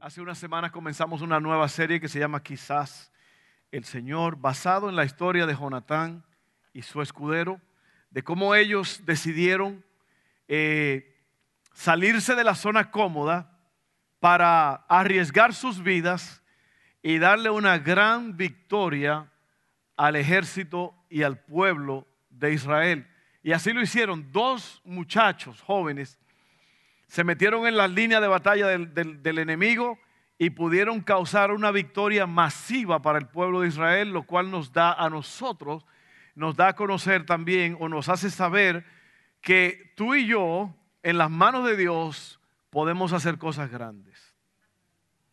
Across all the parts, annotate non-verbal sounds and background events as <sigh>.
Hace unas semanas comenzamos una nueva serie que se llama Quizás el Señor, basado en la historia de Jonatán y su escudero, de cómo ellos decidieron eh, salirse de la zona cómoda para arriesgar sus vidas y darle una gran victoria al ejército y al pueblo de Israel. Y así lo hicieron. Dos muchachos jóvenes se metieron en la línea de batalla del, enemigo y pudieron causar una victoria masiva para el pueblo de Israel, lo cual nos da a nosotros, nos da a conocer también o nos hace saber que tú y yo, en las manos de Dios, podemos hacer cosas grandes.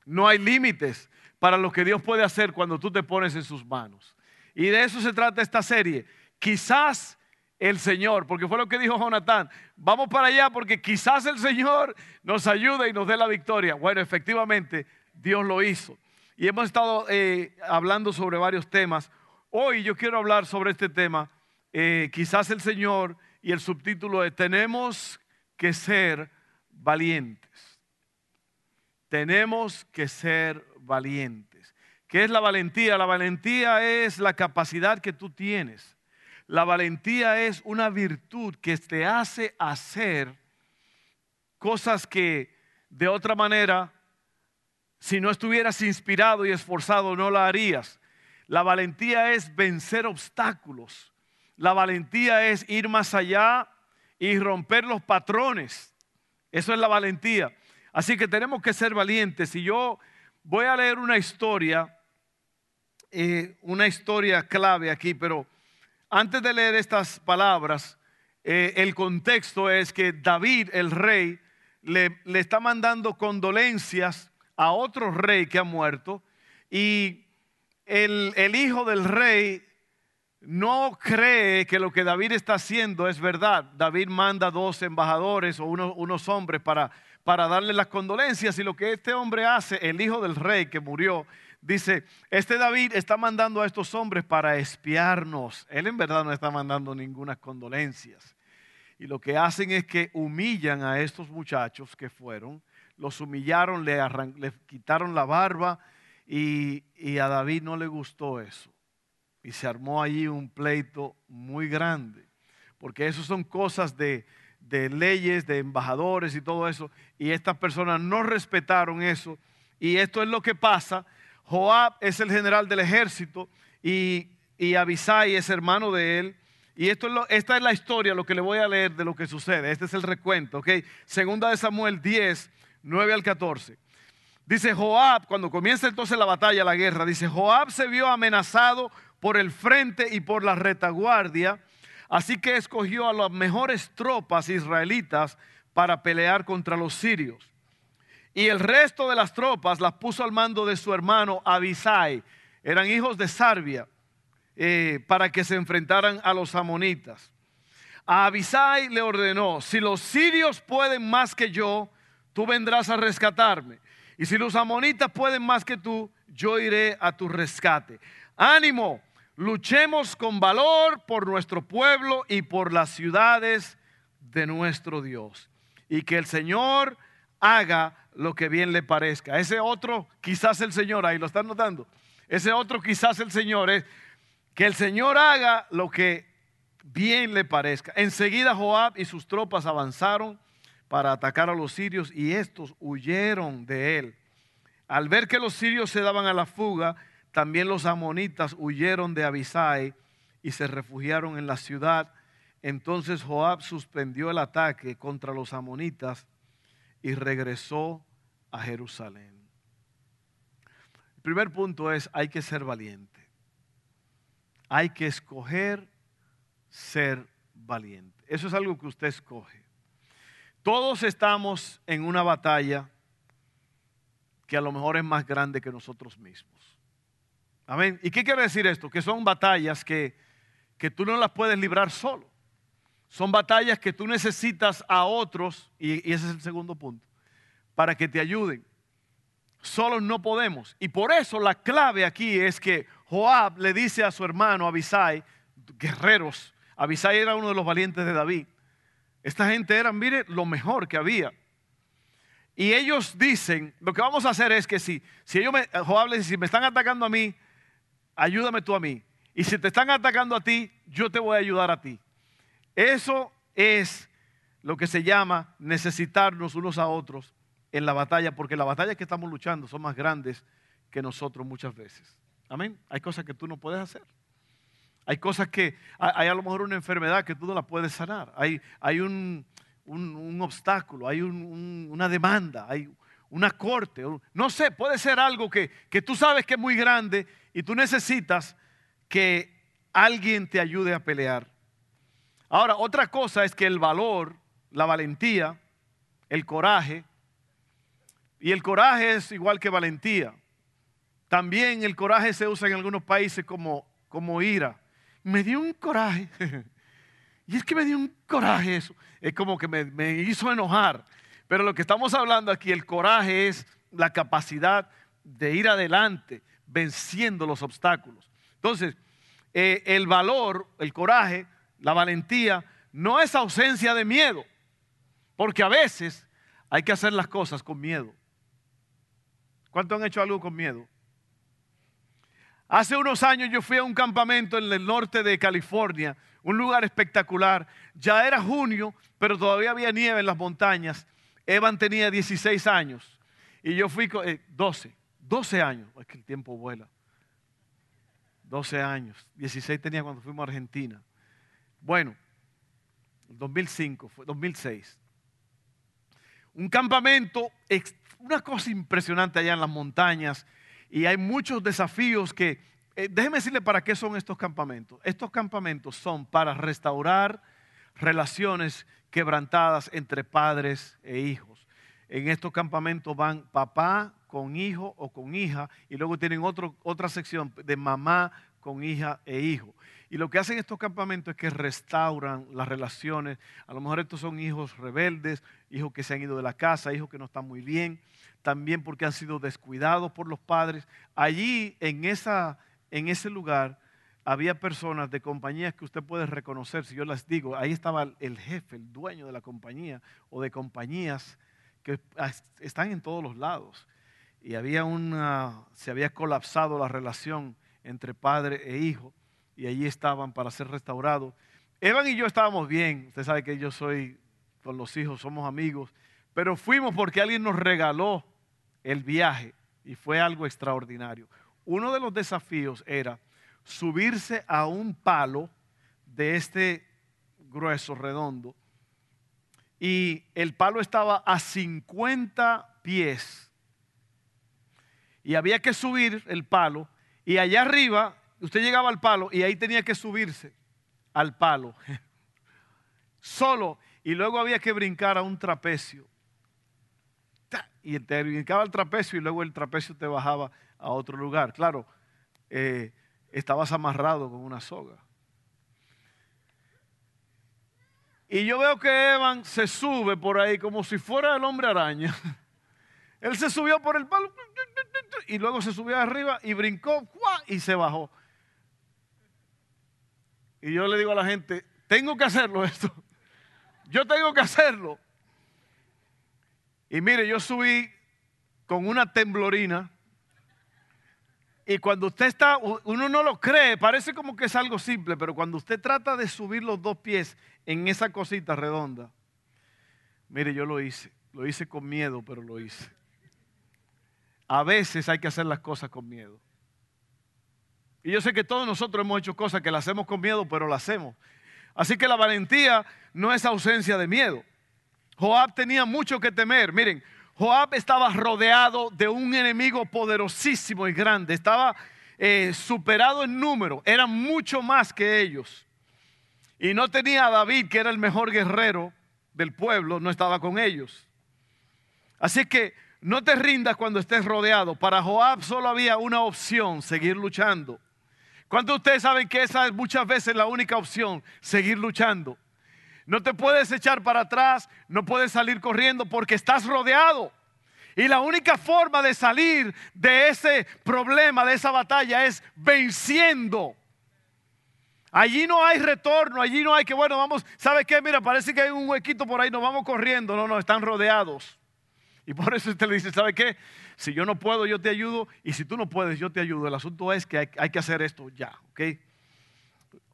No hay límites para lo que Dios puede hacer cuando tú te pones en sus manos. Y de eso se trata esta serie. Quizás el Señor, porque fue lo que dijo Jonatán, vamos para allá porque quizás el Señor nos ayude y nos dé la victoria. Bueno, efectivamente, Dios lo hizo. Y hemos estado eh, hablando sobre varios temas. Hoy yo quiero hablar sobre este tema, eh, quizás el Señor, y el subtítulo es, tenemos que ser valientes. Tenemos que ser valientes. ¿Qué es la valentía? La valentía es la capacidad que tú tienes la valentía es una virtud que te hace hacer cosas que de otra manera, si no estuvieras inspirado y esforzado, no la harías. La valentía es vencer obstáculos. La valentía es ir más allá y romper los patrones. Eso es la valentía. Así que tenemos que ser valientes. Y yo voy a leer una historia, eh, una historia clave aquí, pero antes de leer estas palabras, eh, el contexto es que David, el rey, le, está mandando condolencias a otro rey que ha muerto y el, hijo del rey no cree que lo que David está haciendo es verdad. David manda dos embajadores o unos hombres para, para darle las condolencias y lo que este hombre hace, el hijo del rey que murió, dice, este David está mandando a estos hombres para espiarnos. Él en verdad no está mandando ninguna condolencias. Y lo que hacen es que humillan a estos muchachos que fueron, los humillaron, le, quitaron la barba y, a David no le gustó eso. Y se armó allí un pleito muy grande, porque eso son cosas de, de leyes, de embajadores y todo eso, y estas personas no respetaron eso. Y esto es lo que pasa Joab es el general del ejército y, Abisai es hermano de él. Y esto es esta es la historia, lo que le voy a leer de lo que sucede. Este es el recuento, ¿ok? Segunda de Samuel 10, 9 al 14. Dice Joab, cuando comienza entonces la batalla, la guerra, dice, Joab se vio amenazado por el frente y por la retaguardia, así que escogió a las mejores tropas israelitas para pelear contra los sirios. Y el resto de las tropas las puso al mando de su hermano Abisai. Eran hijos de Sarbia eh, para que se enfrentaran a los amonitas. A Abisai le ordenó, si los sirios pueden más que yo, tú vendrás a rescatarme. Y si los amonitas pueden más que tú, yo iré a tu rescate. Ánimo, luchemos con valor por nuestro pueblo y por las ciudades de nuestro Dios. Y que el Señor haga lo que bien le parezca. Ese otro, quizás el Señor, ahí lo están notando. Ese otro, quizás el Señor, es que el Señor haga lo que bien le parezca. Enseguida Joab y sus tropas avanzaron para atacar a los sirios y estos huyeron de él. Al ver que los sirios se daban a la fuga, también los amonitas huyeron de Abisai y se refugiaron en la ciudad. Entonces Joab suspendió el ataque contra los amonitas y regresó Jerusalén. El primer punto es, hay que ser valiente. Hay que escoger ser valiente. Eso es algo que usted escoge. Todos estamos en una batalla que a lo mejor es más grande que nosotros mismos. Amén. ¿Y qué quiere decir esto? Que son batallas que, que tú no las puedes librar solo. Son batallas que tú necesitas a otros, y, ese es el segundo punto, para que te ayuden. Solos no podemos. Y por eso la clave aquí es que Joab le dice a su hermano Abisai, guerreros, Abisai era uno de los valientes de David. Esta gente era, mire, lo mejor que había. Y ellos dicen, lo que vamos a hacer es que si, si ellos me, Joab le dice, si me están atacando a mí, ayúdame tú a mí. Y si te están atacando a ti, yo te voy a ayudar a ti. Eso es lo que se llama necesitarnos unos a otros en la batalla, porque las batallas que estamos luchando son más grandes que nosotros muchas veces. Amén. Hay cosas que tú no puedes hacer. Hay cosas que, hay a lo mejor una enfermedad que tú no la puedes sanar. Hay, hay un, obstáculo, hay una demanda, hay una corte. No sé, puede ser algo que, que tú sabes que es muy grande y tú necesitas que alguien te ayude a pelear. Ahora, otra cosa es que el valor, la valentía, el coraje, y el coraje es igual que valentía. También el coraje se usa en algunos países como, como ira. Me dio un coraje. <laughs> y es que me dio un coraje eso. Es como que me, hizo enojar. Pero lo que estamos hablando aquí, el coraje es la capacidad de ir adelante, venciendo los obstáculos. Entonces, eh, el valor, el coraje, la valentía, no es ausencia de miedo, porque a veces hay que hacer las cosas con miedo. ¿Cuántos han hecho algo con miedo? Hace unos años yo fui a un campamento en el norte de California, un lugar espectacular. Ya era junio, pero todavía había nieve en las montañas. Evan tenía 16 años y yo fui con 12, eh, 12 años. Es que el tiempo vuela. 12 años, 16 tenía cuando fuimos a Argentina. Bueno, 2005, fue 2006. Un campamento, una cosa impresionante allá en las montañas y hay muchos desafíos que, eh, déjeme decirle para qué son estos campamentos. Estos campamentos son para restaurar relaciones quebrantadas entre padres e hijos. En estos campamentos van papá con hijo o con hija y luego tienen otro, otra sección de mamá con hija e hijo. Y lo que hacen estos campamentos es que restauran las relaciones. A lo mejor estos son hijos rebeldes, hijos que se han ido de la casa, hijos que no están muy bien, también porque han sido descuidados por los padres. Allí, en, esa, en ese lugar, había personas de compañías que usted puede reconocer, si yo las digo, ahí estaba el jefe, el dueño de la compañía o de compañías que están en todos los lados. Y había una, se había colapsado la relación entre padre e hijo y allí estaban para ser restaurados. Evan y yo estábamos bien, usted sabe que yo soy con los hijos, somos amigos, pero fuimos porque alguien nos regaló el viaje y fue algo extraordinario. Uno de los desafíos era subirse a un palo de este grueso, redondo, y el palo estaba a 50 pies. Y había que subir el palo, y allá arriba usted llegaba al palo y ahí tenía que subirse al palo. <laughs> Solo. Y luego había que brincar a un trapecio. Y te brincaba al trapecio y luego el trapecio te bajaba a otro lugar. Claro, eh, estabas amarrado con una soga. Y yo veo que Evan se sube por ahí como si fuera el hombre araña. <laughs> Él se subió por el palo y luego se subió arriba y brincó y se bajó. Y yo le digo a la gente, tengo que hacerlo esto. <laughs> Yo tengo que hacerlo. Y mire, yo subí con una temblorina. Y cuando usted está, uno no lo cree, parece como que es algo simple, pero cuando usted trata de subir los dos pies en esa cosita redonda, mire, yo lo hice. Lo hice con miedo, pero lo hice. A veces hay que hacer las cosas con miedo. Y yo sé que todos nosotros hemos hecho cosas que las hacemos con miedo, pero las hacemos. Así que la valentía no es ausencia de miedo. Joab tenía mucho que temer. Miren, Joab estaba rodeado de un enemigo poderosísimo y grande. Estaba eh, superado en número. Era mucho más que ellos. Y no tenía a David, que era el mejor guerrero del pueblo, no estaba con ellos. Así que No te rindas cuando estés rodeado. Para Joab solo había una opción, seguir luchando. ¿Cuántos de ustedes saben que esa es muchas veces la única opción, seguir luchando? No te puedes echar para atrás, no puedes salir corriendo porque estás rodeado. Y la única forma de salir de ese problema, de esa batalla, es venciendo. Allí no hay retorno, allí no hay que, bueno, vamos, ¿sabe qué? Mira, parece que hay un huequito por ahí, nos vamos corriendo. No, no, están rodeados. Y por eso usted le dice, ¿sabe qué? Si yo no puedo, yo te ayudo. Y si tú no puedes, yo te ayudo. El asunto es que hay, hay que hacer esto ya, ¿ok?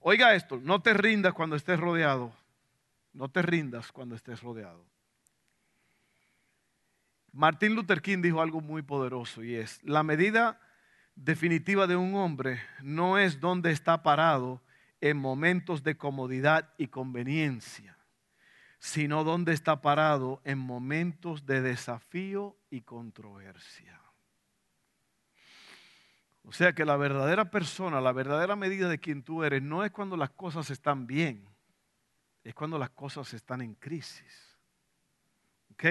Oiga esto, no te rindas cuando estés rodeado. No te rindas cuando estés rodeado. Martín Luther King dijo algo muy poderoso y es, la medida definitiva de un hombre no es dónde está parado en momentos de comodidad y conveniencia, sino dónde está parado en momentos de desafío y controversia. O sea que la verdadera persona, la verdadera medida de quien tú eres, no es cuando las cosas están bien, es cuando las cosas están en crisis. ¿Ok?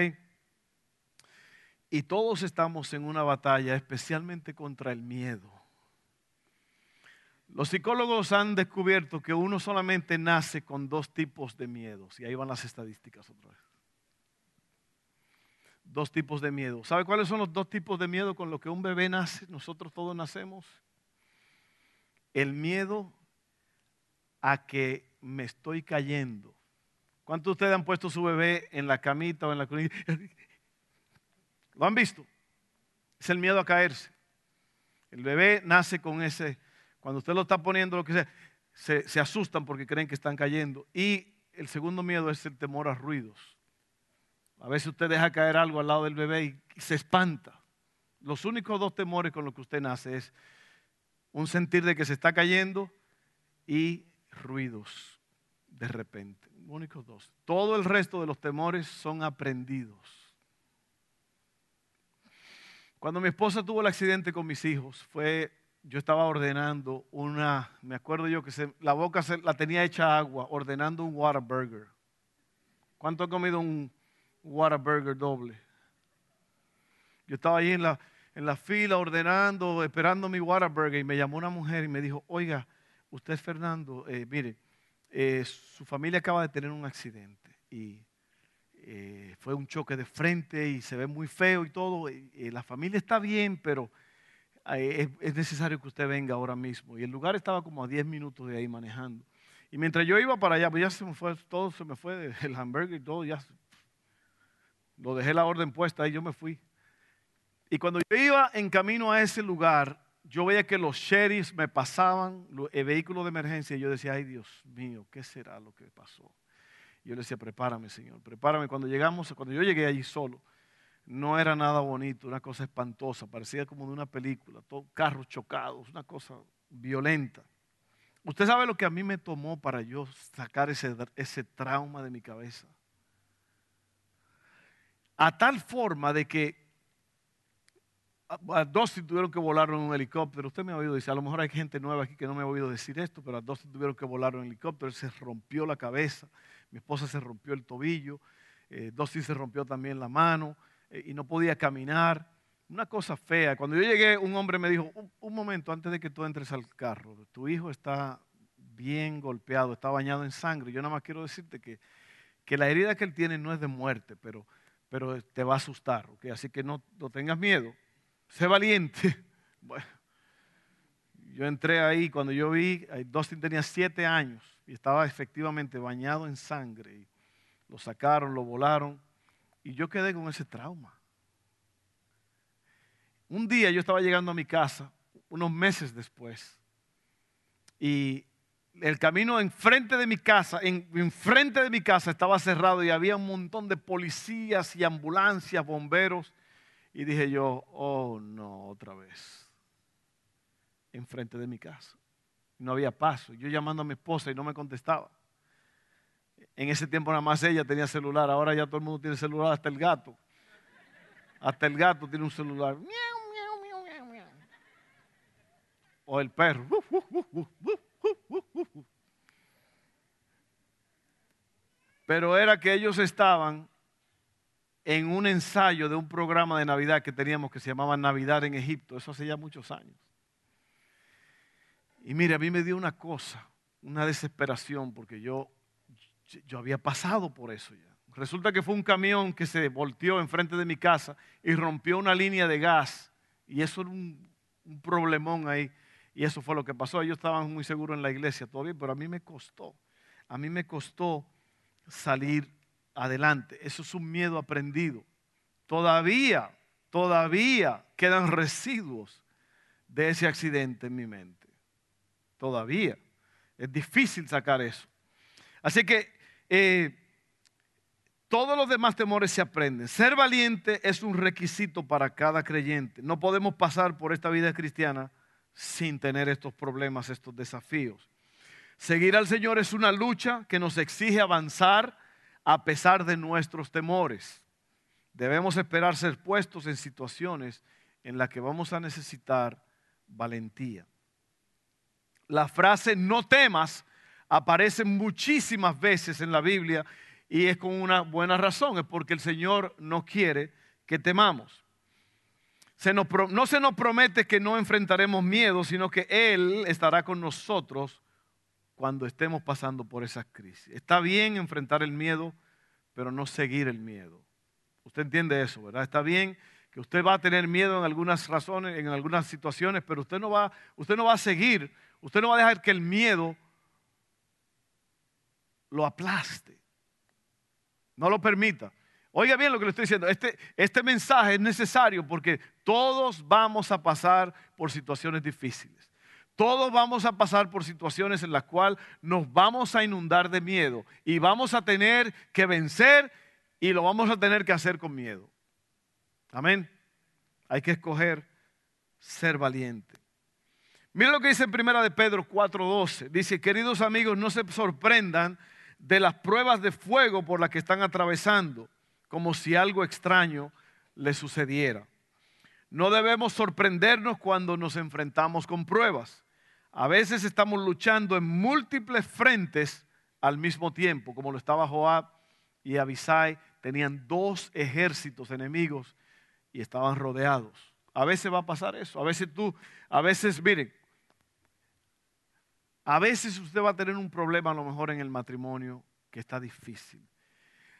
Y todos estamos en una batalla, especialmente contra el miedo. Los psicólogos han descubierto que uno solamente nace con dos tipos de miedos. Y ahí van las estadísticas otra vez. Dos tipos de miedo. ¿Sabe cuáles son los dos tipos de miedo con los que un bebé nace? Nosotros todos nacemos. El miedo a que me estoy cayendo. ¿Cuántos de ustedes han puesto su bebé en la camita o en la cunita? <laughs> ¿Lo han visto? Es el miedo a caerse. El bebé nace con ese, cuando usted lo está poniendo, lo que sea, se, se asustan porque creen que están cayendo. Y el segundo miedo es el temor a ruidos. A veces usted deja caer algo al lado del bebé y se espanta. Los únicos dos temores con los que usted nace es un sentir de que se está cayendo y ruidos de repente. Únicos dos. Todo el resto de los temores son aprendidos. Cuando mi esposa tuvo el accidente con mis hijos, fue, yo estaba ordenando una, me acuerdo yo que la boca se, la tenía hecha agua, ordenando un Whataburger. ¿Cuánto ha comido un Whataburger doble? Yo estaba ahí en la, en la fila ordenando, esperando mi Whataburger y me llamó una mujer y me dijo, oiga, usted Fernando, eh, mire, eh, su familia acaba de tener un accidente y eh, fue un choque de frente y se ve muy feo y todo. la familia está bien, pero eh, es, necesario que usted venga ahora mismo. Y el lugar estaba como a 10 minutos de ahí manejando. Y mientras yo iba para allá, pues ya se me fue, todo se me fue, el hamburger y todo, ya lo dejé la orden puesta y yo me fui. Y cuando yo iba en camino a ese lugar, yo veía que los sheriffs me pasaban, el vehículo de emergencia, y yo decía, ay Dios mío, ¿qué será lo que pasó? yo le decía, prepárame, Señor, prepárame. Cuando llegamos, cuando yo llegué allí solo, no era nada bonito, una cosa espantosa, parecía como de una película, todo, carros chocados, una cosa violenta. Usted sabe lo que a mí me tomó para yo sacar ese, ese trauma de mi cabeza. A tal forma de que a Dustin tuvieron que volar en un helicóptero. Usted me ha oído decir, a lo mejor hay gente nueva aquí que no me ha oído decir esto, pero a Dustin tuvieron que volar en un helicóptero. Se rompió la cabeza, mi esposa se rompió el tobillo, eh, Dustin se rompió también la mano eh, y no podía caminar. Una cosa fea. Cuando yo llegué, un hombre me dijo, un, momento antes de que tú entres al carro, tu hijo está bien golpeado, está bañado en sangre. Yo nada más quiero decirte que, que la herida que él tiene no es de muerte, pero, pero te va a asustar. Así que no, no tengas miedo sé valiente. <laughs> Bueno, yo entré ahí, cuando yo vi, Dustin tenía siete años y estaba efectivamente bañado en sangre. Lo sacaron, lo volaron y yo quedé con ese trauma. Un día yo estaba llegando a mi casa, unos meses después, y el camino enfrente de mi casa, en, enfrente de mi casa estaba cerrado y había un montón de policías y ambulancias, bomberos y dije yo, oh no, otra vez. Enfrente de mi casa. No había paso. Yo llamando a mi esposa y no me contestaba. En ese tiempo nada más ella tenía celular. Ahora ya todo el mundo tiene celular, hasta el gato. Hasta el gato tiene un celular. O el perro. Pero era que ellos estaban en un ensayo de un programa de Navidad que teníamos que se llamaba Navidad en Egipto, eso hace ya muchos años. Y mire, a mí me dio una cosa, una desesperación, porque yo, yo había pasado por eso ya. Resulta que fue un camión que se volteó enfrente de mi casa y rompió una línea de gas. Y eso era un, problemón ahí. Y eso fue lo que pasó. Ellos estaban muy seguros en la iglesia todavía, pero a mí me costó. A mí me costó salir adelante. Eso es un miedo aprendido. Todavía, todavía quedan residuos de ese accidente en mi mente. Todavía. Es difícil sacar eso. Así que eh, todos los demás temores se aprenden. Ser valiente es un requisito para cada creyente. No podemos pasar por esta vida cristiana sin tener estos problemas, estos desafíos. Seguir al Señor es una lucha que nos exige avanzar a pesar de nuestros temores. Debemos esperar ser puestos en situaciones en las que vamos a necesitar valentía. La frase no temas aparece muchísimas veces en la Biblia y es con una buena razón, es porque el Señor no quiere que temamos. no se nos promete que no enfrentaremos miedo, sino que Él estará con nosotros cuando estemos pasando por esas crisis. Está bien enfrentar el miedo, pero no seguir el miedo. Usted entiende eso, ¿verdad? Está bien que usted va a tener miedo en algunas razones, en algunas situaciones, pero usted no va, usted no va a seguir, usted no va a dejar que el miedo lo aplaste. No lo permita. Oiga bien lo que le estoy diciendo. Este, este mensaje es necesario porque todos vamos a pasar por situaciones difíciles. Todos vamos a pasar por situaciones en las cuales nos vamos a inundar de miedo y vamos a tener que vencer y lo vamos a tener que hacer con miedo. Amén. Hay que escoger ser valiente. Mira lo que dice en primera de Pedro 4:12. Dice, "Queridos amigos, no se sorprendan de las pruebas de fuego por las que están atravesando, como si algo extraño les sucediera." No debemos sorprendernos cuando nos enfrentamos con pruebas. A veces estamos luchando en múltiples frentes al mismo tiempo, como lo estaba Joab y Abisai, tenían dos ejércitos enemigos y estaban rodeados. A veces va a pasar eso, a veces tú, a veces, miren, a veces usted va a tener un problema a lo mejor en el matrimonio que está difícil.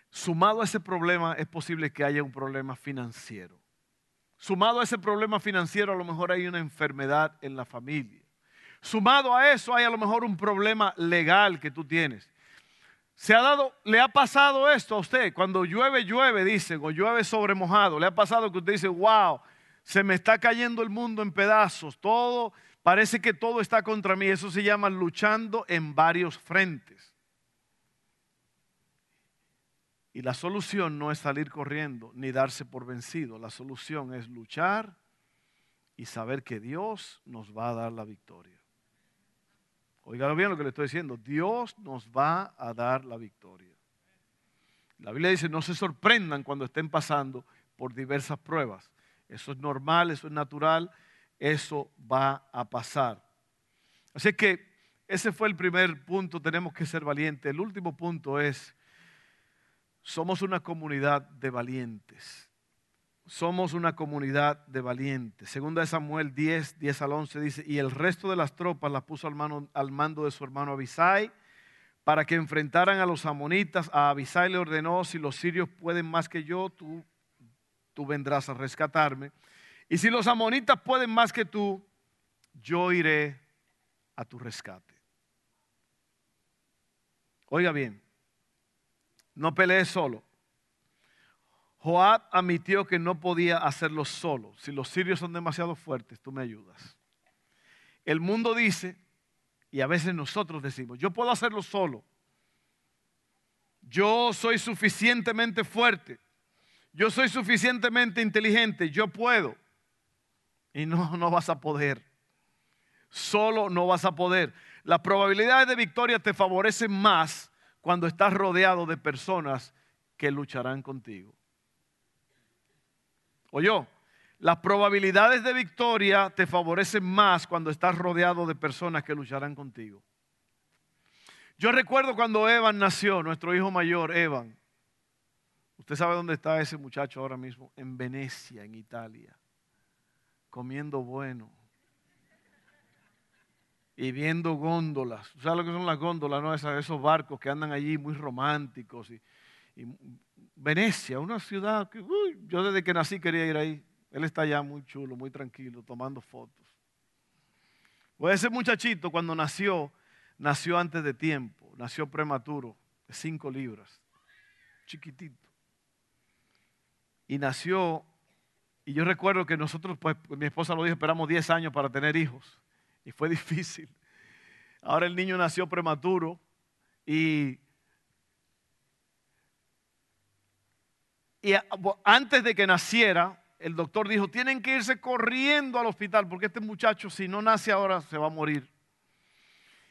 Sumado a ese problema es posible que haya un problema financiero. Sumado a ese problema financiero, a lo mejor hay una enfermedad en la familia. Sumado a eso, hay a lo mejor un problema legal que tú tienes. ¿Se ha dado, le ha pasado esto a usted? Cuando llueve, llueve, dice, o llueve sobre mojado. ¿Le ha pasado que usted dice, wow, se me está cayendo el mundo en pedazos? Todo, parece que todo está contra mí. Eso se llama luchando en varios frentes. Y la solución no es salir corriendo ni darse por vencido. La solución es luchar y saber que Dios nos va a dar la victoria. Oigan bien lo que le estoy diciendo. Dios nos va a dar la victoria. La Biblia dice, no se sorprendan cuando estén pasando por diversas pruebas. Eso es normal, eso es natural, eso va a pasar. Así que ese fue el primer punto, tenemos que ser valientes. El último punto es somos una comunidad de valientes. Somos una comunidad de valientes. Segunda de Samuel 10, 10 al 11 dice, y el resto de las tropas las puso al, al mando de su hermano Abisai para que enfrentaran a los amonitas. A Abisai le ordenó, si los sirios pueden más que yo, tú, tú vendrás a rescatarme. Y si los amonitas pueden más que tú, yo iré a tu rescate. Oiga bien, no pelees solo. Joab admitió que no podía hacerlo solo. Si los sirios son demasiado fuertes, tú me ayudas. El mundo dice, y a veces nosotros decimos, yo puedo hacerlo solo. Yo soy suficientemente fuerte. Yo soy suficientemente inteligente. Yo puedo. Y no, no vas a poder. Solo no vas a poder. Las probabilidades de victoria te favorecen más cuando estás rodeado de personas que lucharán contigo. O yo, las probabilidades de victoria te favorecen más cuando estás rodeado de personas que lucharán contigo. Yo recuerdo cuando Evan nació, nuestro hijo mayor, Evan. Usted sabe dónde está ese muchacho ahora mismo, en Venecia, en Italia, comiendo bueno y viendo góndolas. ¿Sabes lo que son las góndolas? No? esos barcos que andan allí muy románticos. Y, Venecia, una ciudad que yo desde que nací quería ir ahí. Él está allá muy chulo, muy tranquilo, tomando fotos. Ese muchachito cuando nació, nació antes de tiempo, nació prematuro, de cinco libras, chiquitito. Y nació, y yo recuerdo que nosotros, pues mi esposa lo dijo, esperamos 10 años para tener hijos. Y fue <laughs> difícil. Ahora el niño nació prematuro y, y antes de que naciera, el doctor dijo, tienen que irse corriendo al hospital porque este muchacho si no nace ahora se va a morir.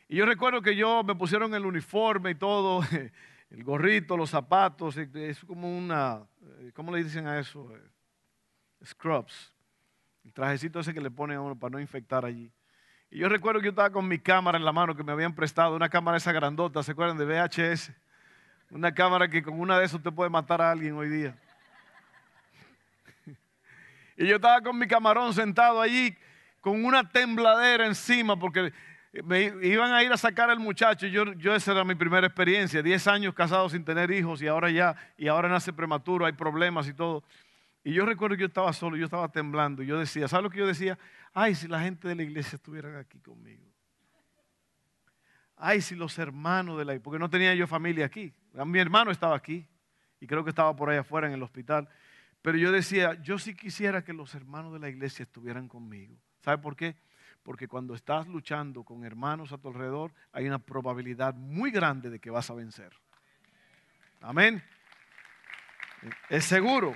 Y yo recuerdo que yo me pusieron el uniforme y todo, <laughs> el gorrito, los zapatos, es como una, eh, ¿cómo le dicen a eso? Eh, scrubs. El trajecito ese que le ponen a uno para no infectar allí. Y yo recuerdo que yo estaba con mi cámara en la mano que me habían prestado, una cámara esa grandota, ¿se acuerdan de VHS? Una cámara que con una de esas te puede matar a alguien hoy día. Y yo estaba con mi camarón sentado allí con una tembladera encima porque me iban a ir a sacar al muchacho y yo, yo esa era mi primera experiencia, Diez años casado sin tener hijos y ahora ya, y ahora nace prematuro, hay problemas y todo. Y yo recuerdo que yo estaba solo, yo estaba temblando y yo decía, ¿sabes lo que yo decía? Ay, si la gente de la iglesia estuvieran aquí conmigo. Ay, si los hermanos de la porque no tenía yo familia aquí, mi hermano estaba aquí y creo que estaba por ahí afuera en el hospital. Pero yo decía, yo sí quisiera que los hermanos de la iglesia estuvieran conmigo. ¿Sabe por qué? Porque cuando estás luchando con hermanos a tu alrededor, hay una probabilidad muy grande de que vas a vencer. Amén. Es seguro.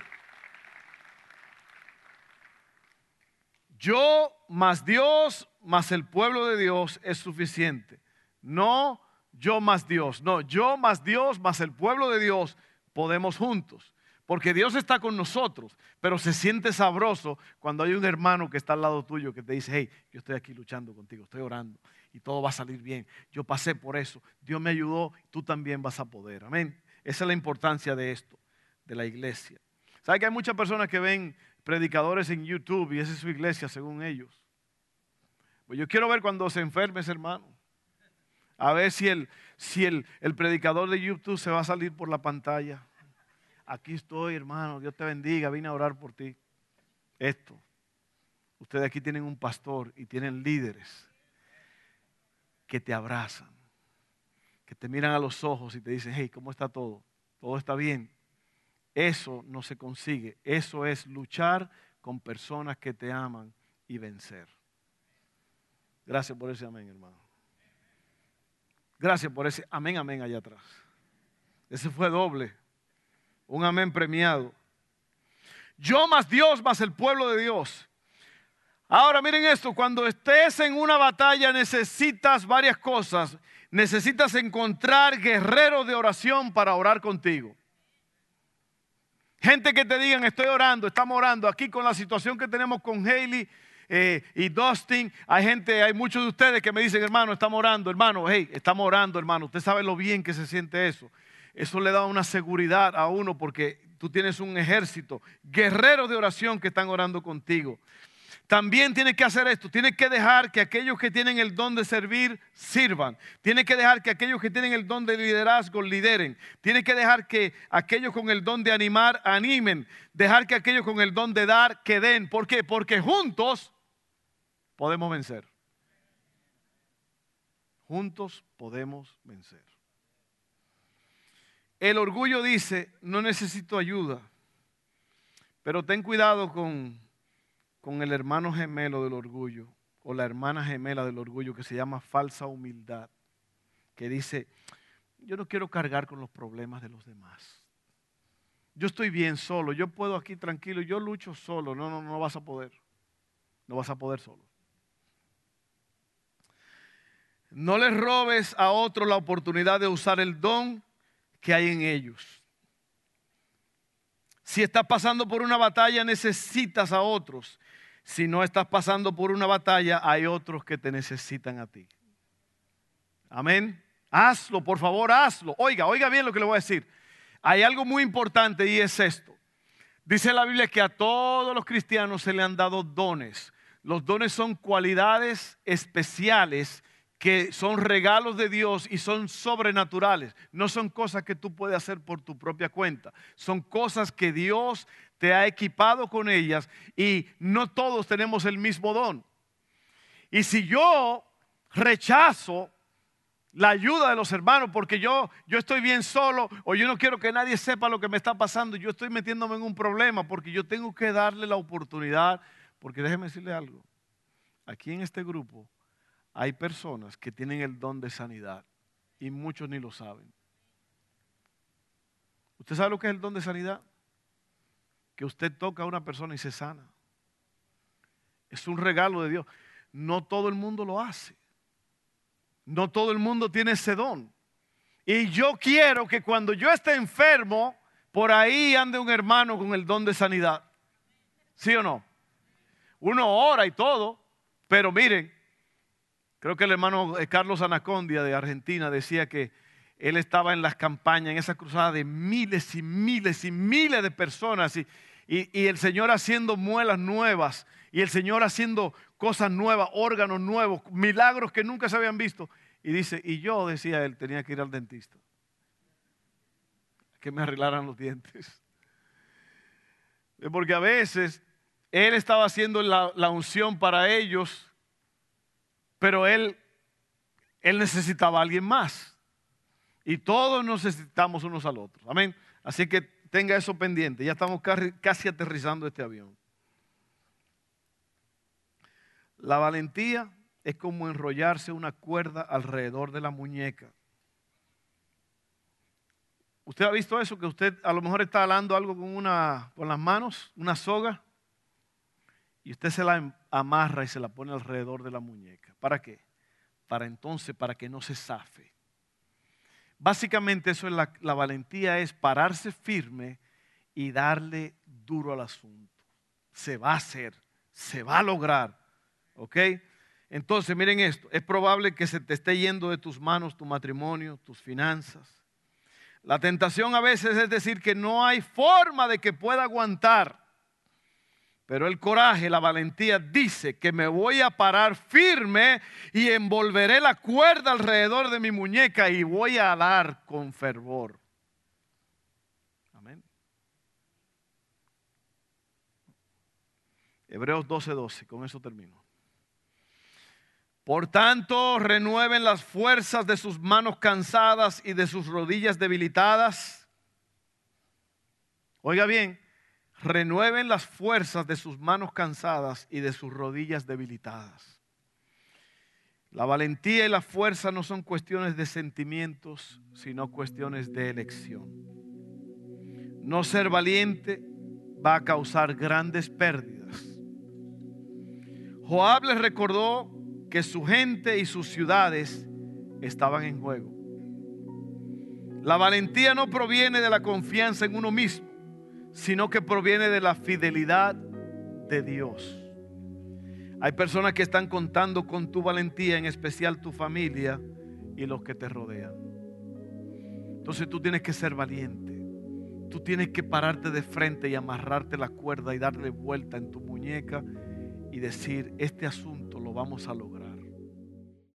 Yo más Dios más el pueblo de Dios es suficiente. No yo más Dios. No, yo más Dios más el pueblo de Dios podemos juntos. Porque Dios está con nosotros, pero se siente sabroso cuando hay un hermano que está al lado tuyo que te dice, hey, yo estoy aquí luchando contigo, estoy orando y todo va a salir bien. Yo pasé por eso, Dios me ayudó, tú también vas a poder. Amén. Esa es la importancia de esto, de la iglesia. ¿Sabe que hay muchas personas que ven predicadores en YouTube y esa es su iglesia según ellos? Pues yo quiero ver cuando se enferme ese hermano. A ver si el, si el, el predicador de YouTube se va a salir por la pantalla aquí estoy, hermano, Dios te bendiga, vine a orar por ti. Esto, ustedes aquí tienen un pastor y tienen líderes que te abrazan, que te miran a los ojos y te dicen, hey, ¿cómo está todo? ¿Todo está bien? Eso no se consigue, eso es luchar con personas que te aman y vencer. Gracias por ese amén, hermano. Gracias por ese amén, amén allá atrás. Ese fue doble. Un amén premiado. Yo más Dios más el pueblo de Dios. Ahora miren esto, cuando estés en una batalla necesitas varias cosas. Necesitas encontrar guerreros de oración para orar contigo. Gente que te digan, estoy orando, estamos orando. Aquí con la situación que tenemos con Haley eh, y Dustin, hay gente, hay muchos de ustedes que me dicen, hermano, estamos orando, hermano, hey, estamos orando, hermano. Usted sabe lo bien que se siente eso eso le da una seguridad a uno porque tú tienes un ejército, guerreros de oración que están orando contigo. También tienes que hacer esto, tienes que dejar que aquellos que tienen el don de servir sirvan. Tienes que dejar que aquellos que tienen el don de liderazgo lideren. Tienes que dejar que aquellos con el don de animar animen. Dejar que aquellos con el don de dar que den. ¿Por qué? Porque juntos podemos vencer. Juntos podemos vencer. El orgullo dice, no necesito ayuda, pero ten cuidado con, con el hermano gemelo del orgullo o la hermana gemela del orgullo que se llama falsa humildad, que dice, yo no quiero cargar con los problemas de los demás. Yo estoy bien solo, yo puedo aquí tranquilo, yo lucho solo. No, no, no vas a poder. No vas a poder solo. No les robes a otro la oportunidad de usar el don que hay en ellos. Si estás pasando por una batalla, necesitas a otros. Si no estás pasando por una batalla, hay otros que te necesitan a ti. Amén. Hazlo, por favor, hazlo. Oiga, oiga bien lo que le voy a decir. hay algo muy importante y es esto. Dice la Biblia que a todos los cristianos se le han dado dones. Los dones son cualidades especiales que son regalos de Dios y son sobrenaturales. No son cosas que tú puedes hacer por tu propia cuenta. Son cosas que Dios te ha equipado con ellas y no todos tenemos el mismo don. Y si yo rechazo la ayuda de los hermanos porque yo, yo estoy bien solo o yo no quiero que nadie sepa lo que me está pasando, yo estoy metiéndome en un problema porque yo tengo que darle la oportunidad, porque déjeme decirle algo, aquí en este grupo hay personas que tienen el don de sanidad y muchos ni lo saben. ¿Usted sabe lo que es el don de sanidad? Que usted toca a una persona y se sana. Es un regalo de Dios. No todo el mundo lo hace. No todo el mundo tiene ese don. Y yo quiero que cuando yo esté enfermo, por ahí ande un hermano con el don de sanidad. ¿Sí o no? Uno ora y todo, pero miren, Creo que el hermano eh, Carlos Anacondia de Argentina decía que él estaba en las campañas, en esa cruzada de miles y miles y miles de personas y, y, el Señor haciendo muelas nuevas y el Señor haciendo cosas nuevas, órganos nuevos, milagros que nunca se habían visto. Y dice, y yo, decía él, tenía que ir al dentista. Que me arreglaran los dientes. <laughs> Porque a veces él estaba haciendo la, la unción para ellos pero él, él necesitaba a alguien más. Y todos necesitamos unos al otro. Amén. Así que tenga eso pendiente. Ya estamos casi aterrizando este avión. La valentía es como enrollarse una cuerda alrededor de la muñeca. ¿Usted ha visto eso? Que usted a lo mejor está alando algo con, una, con las manos, una soga, y usted se la amarra y se la pone alrededor de la muñeca. ¿Para qué? Para entonces, para que no se zafe. Básicamente eso es la, la valentía, es pararse firme y darle duro al asunto. Se va a hacer, se va a lograr. ¿Ok? Entonces, miren esto, es probable que se te esté yendo de tus manos tu matrimonio, tus finanzas. La tentación a veces es decir que no hay forma de que pueda aguantar. Pero el coraje, la valentía dice que me voy a parar firme y envolveré la cuerda alrededor de mi muñeca y voy a alar con fervor. Amén. Hebreos 12:12, con eso termino. Por tanto, renueven las fuerzas de sus manos cansadas y de sus rodillas debilitadas. Oiga bien, renueven las fuerzas de sus manos cansadas y de sus rodillas debilitadas. La valentía y la fuerza no son cuestiones de sentimientos, sino cuestiones de elección. No ser valiente va a causar grandes pérdidas. Joab les recordó que su gente y sus ciudades estaban en juego. La valentía no proviene de la confianza en uno mismo, sino que proviene de la fidelidad de Dios. Hay personas que están contando con tu valentía, en especial tu familia y los que te rodean. Entonces tú tienes que ser valiente. Tú tienes que pararte de frente y amarrarte la cuerda y darle vuelta en tu muñeca y decir, este asunto lo vamos a lograr